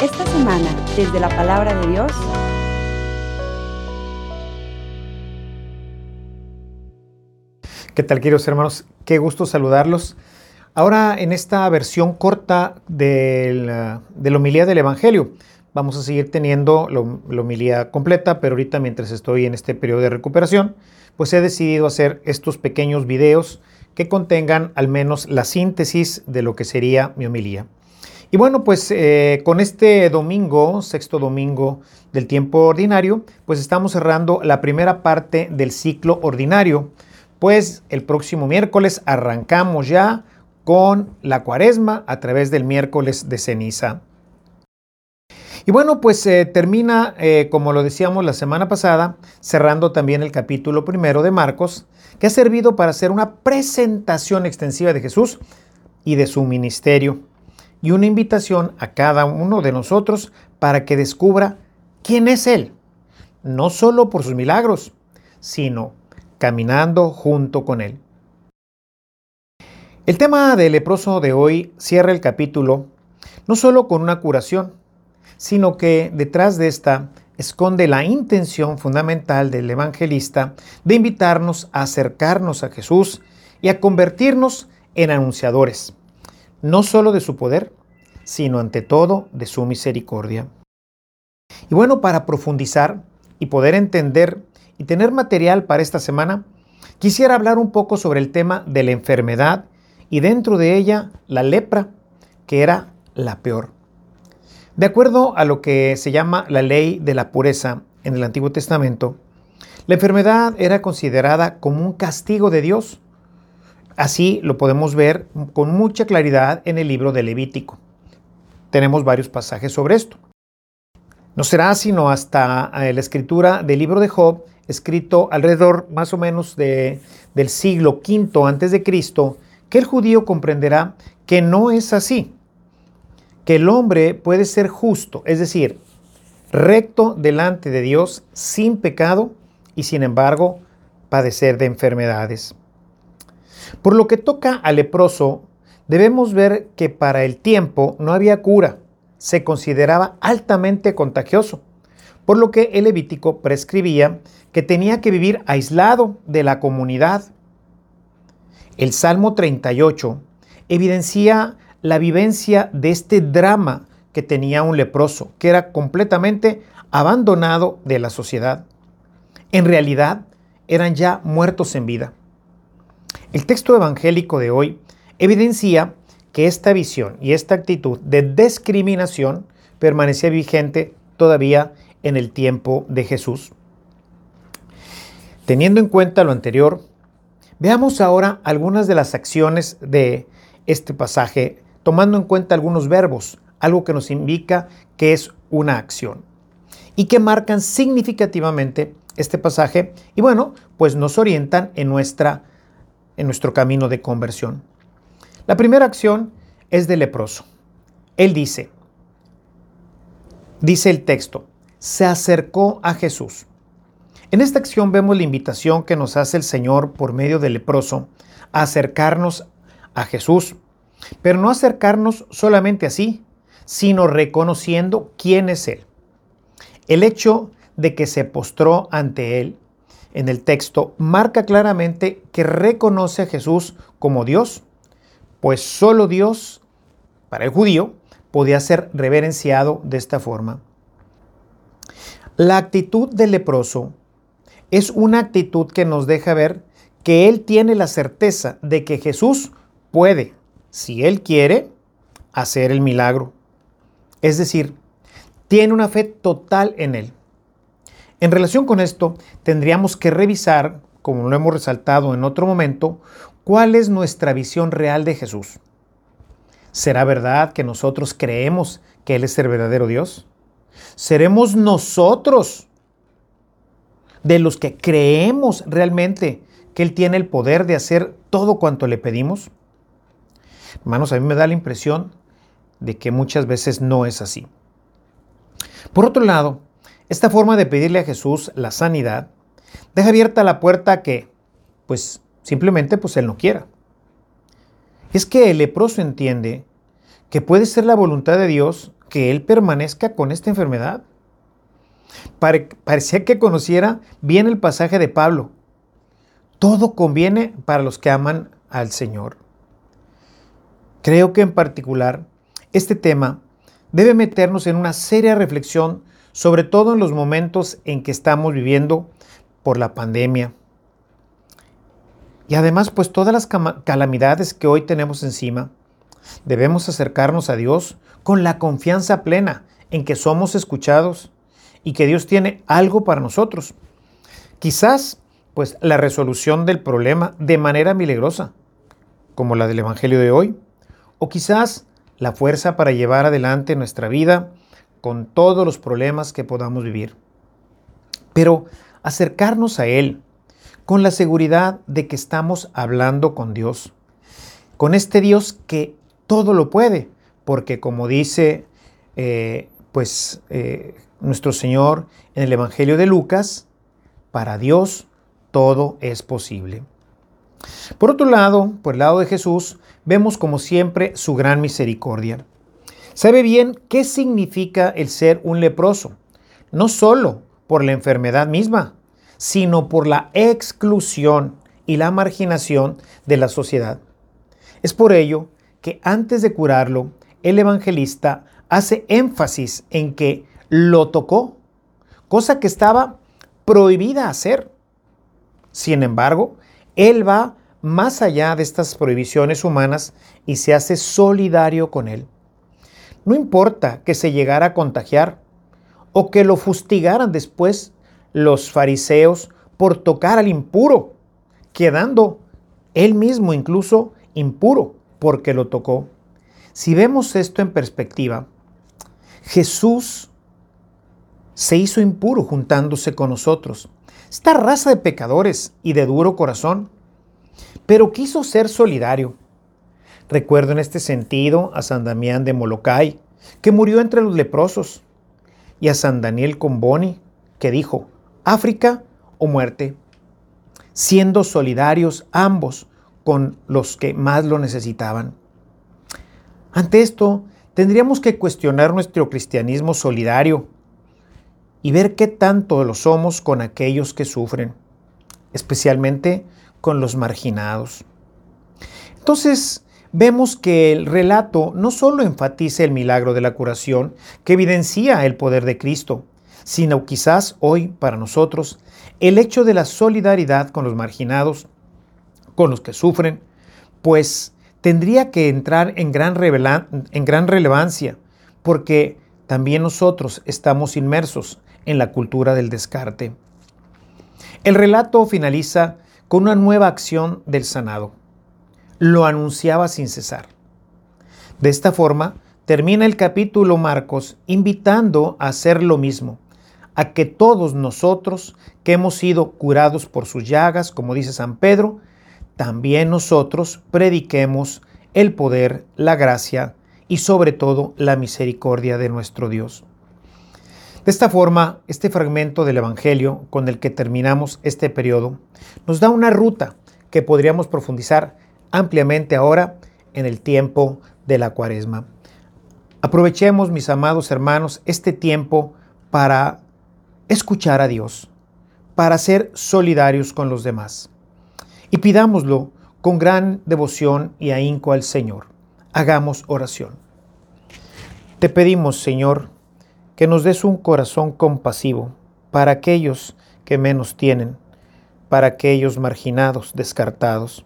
Esta semana, desde la palabra de Dios, ¿Qué tal, queridos hermanos? Qué gusto saludarlos. Ahora, en esta versión corta de la homilía del Evangelio, vamos a seguir teniendo la homilía completa, pero ahorita mientras estoy en este periodo de recuperación, pues he decidido hacer estos pequeños videos que contengan al menos la síntesis de lo que sería mi homilía. Y bueno, pues eh, con este domingo, sexto domingo del tiempo ordinario, pues estamos cerrando la primera parte del ciclo ordinario, pues el próximo miércoles arrancamos ya con la cuaresma a través del miércoles de ceniza. Y bueno, pues eh, termina, eh, como lo decíamos la semana pasada, cerrando también el capítulo primero de Marcos, que ha servido para hacer una presentación extensiva de Jesús y de su ministerio, y una invitación a cada uno de nosotros para que descubra quién es Él, no solo por sus milagros, sino caminando junto con Él. El tema del leproso de hoy cierra el capítulo no solo con una curación, sino que detrás de esta esconde la intención fundamental del evangelista de invitarnos a acercarnos a Jesús y a convertirnos en anunciadores, no solo de su poder, sino ante todo de su misericordia. Y bueno, para profundizar y poder entender y tener material para esta semana, quisiera hablar un poco sobre el tema de la enfermedad y dentro de ella la lepra, que era la peor. De acuerdo a lo que se llama la ley de la pureza en el Antiguo Testamento, la enfermedad era considerada como un castigo de Dios. Así lo podemos ver con mucha claridad en el libro de Levítico. Tenemos varios pasajes sobre esto. No será sino hasta eh, la escritura del libro de Job, escrito alrededor más o menos de, del siglo V antes de Cristo, que el judío comprenderá que no es así que el hombre puede ser justo, es decir, recto delante de Dios sin pecado y sin embargo padecer de enfermedades. Por lo que toca al leproso, debemos ver que para el tiempo no había cura, se consideraba altamente contagioso, por lo que el Levítico prescribía que tenía que vivir aislado de la comunidad. El Salmo 38 evidencia la vivencia de este drama que tenía un leproso, que era completamente abandonado de la sociedad. En realidad, eran ya muertos en vida. El texto evangélico de hoy evidencia que esta visión y esta actitud de discriminación permanecía vigente todavía en el tiempo de Jesús. Teniendo en cuenta lo anterior, veamos ahora algunas de las acciones de este pasaje tomando en cuenta algunos verbos, algo que nos indica que es una acción y que marcan significativamente este pasaje y bueno, pues nos orientan en, nuestra, en nuestro camino de conversión. La primera acción es del leproso. Él dice, dice el texto, se acercó a Jesús. En esta acción vemos la invitación que nos hace el Señor por medio del leproso a acercarnos a Jesús pero no acercarnos solamente así, sino reconociendo quién es Él. El hecho de que se postró ante Él en el texto marca claramente que reconoce a Jesús como Dios, pues solo Dios, para el judío, podía ser reverenciado de esta forma. La actitud del leproso es una actitud que nos deja ver que él tiene la certeza de que Jesús puede si Él quiere, hacer el milagro. Es decir, tiene una fe total en Él. En relación con esto, tendríamos que revisar, como lo hemos resaltado en otro momento, cuál es nuestra visión real de Jesús. ¿Será verdad que nosotros creemos que Él es el verdadero Dios? ¿Seremos nosotros de los que creemos realmente que Él tiene el poder de hacer todo cuanto le pedimos? Hermanos, a mí me da la impresión de que muchas veces no es así. Por otro lado, esta forma de pedirle a Jesús la sanidad deja abierta la puerta a que, pues simplemente, pues Él no quiera. Es que el leproso entiende que puede ser la voluntad de Dios que Él permanezca con esta enfermedad. parecía que conociera bien el pasaje de Pablo. Todo conviene para los que aman al Señor. Creo que en particular este tema debe meternos en una seria reflexión, sobre todo en los momentos en que estamos viviendo por la pandemia. Y además, pues todas las calamidades que hoy tenemos encima, Debemos acercarnos a Dios con la confianza plena en que somos escuchados y que Dios tiene algo para nosotros. Quizás, pues, la resolución del problema de manera milagrosa, como la del Evangelio de hoy, o quizás la fuerza para llevar adelante nuestra vida con todos los problemas que podamos vivir. Pero acercarnos a Él con la seguridad de que estamos hablando con Dios, con este Dios que todo lo puede, porque como dice eh, pues eh, nuestro Señor en el Evangelio de Lucas, para Dios todo es posible. Por otro lado, por el lado de Jesús, vemos como siempre su gran misericordia. Sabe bien qué significa el ser un leproso, no solo por la enfermedad misma, sino por la exclusión y la marginación de la sociedad. Es por ello que antes de curarlo, el evangelista hace énfasis en que lo tocó, cosa que estaba prohibida hacer. Sin embargo, él va más allá de estas prohibiciones humanas y se hace solidario con él. No importa que se llegara a contagiar o que lo fustigaran después los fariseos por tocar al impuro, quedando él mismo incluso impuro porque lo tocó. Si vemos esto en perspectiva, Jesús se hizo impuro juntándose con nosotros, esta raza de pecadores y de duro corazón, pero quiso ser solidario. Recuerdo en este sentido a San Damián de Molokai, que murió entre los leprosos, y a San Daniel Comboni, que dijo, África o muerte, siendo solidarios ambos con los que más lo necesitaban. Ante esto, tendríamos que cuestionar nuestro cristianismo solidario y ver qué tanto lo somos con aquellos que sufren, especialmente con los marginados. Entonces, vemos que el relato no solo enfatiza el milagro de la curación, que evidencia el poder de Cristo, sino quizás hoy para nosotros el hecho de la solidaridad con los marginados con los que sufren, pues tendría que entrar en gran, en gran relevancia, porque también nosotros estamos inmersos en la cultura del descarte. El relato finaliza con una nueva acción del sanado. Lo anunciaba sin cesar. De esta forma, termina el capítulo Marcos invitando a hacer lo mismo, a que todos nosotros que hemos sido curados por sus llagas, como dice San Pedro, también nosotros prediquemos el poder, la gracia y sobre todo la misericordia de nuestro Dios. De esta forma, este fragmento del Evangelio con el que terminamos este periodo nos da una ruta que podríamos profundizar ampliamente ahora en el tiempo de la cuaresma. Aprovechemos, mis amados hermanos, este tiempo para escuchar a Dios, para ser solidarios con los demás y pidámoslo con gran devoción y ahínco al Señor. Hagamos oración. Te pedimos, Señor, que nos des un corazón compasivo para aquellos que menos tienen, para aquellos marginados, descartados.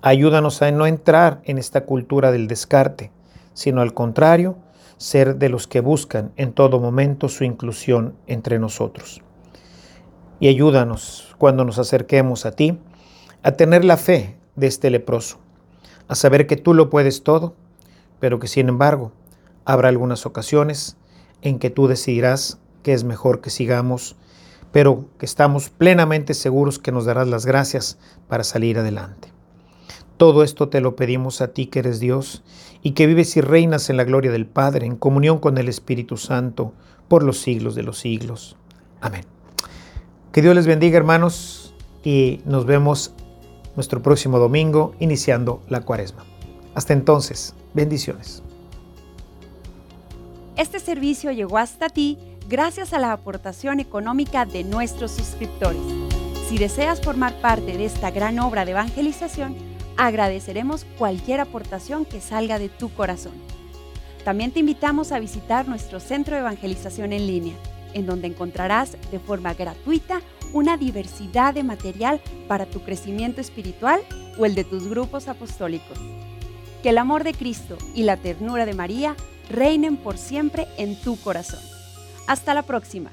Ayúdanos a no entrar en esta cultura del descarte, sino al contrario, ser de los que buscan en todo momento su inclusión entre nosotros. Y ayúdanos cuando nos acerquemos a ti, a tener la fe de este leproso, a saber que tú lo puedes todo, pero que sin embargo habrá algunas ocasiones en que tú decidirás que es mejor que sigamos, pero que estamos plenamente seguros que nos darás las gracias para salir adelante. Todo esto te lo pedimos a ti que eres Dios y que vives y reinas en la gloria del Padre, en comunión con el Espíritu Santo, por los siglos de los siglos. Amén. Que Dios les bendiga hermanos y nos vemos nuestro próximo domingo iniciando la cuaresma. Hasta entonces, bendiciones. Este servicio llegó hasta ti gracias a la aportación económica de nuestros suscriptores. Si deseas formar parte de esta gran obra de evangelización, agradeceremos cualquier aportación que salga de tu corazón. También te invitamos a visitar nuestro centro de evangelización en línea, en donde encontrarás de forma gratuita una diversidad de material para tu crecimiento espiritual o el de tus grupos apostólicos. Que el amor de Cristo y la ternura de María reinen por siempre en tu corazón. Hasta la próxima.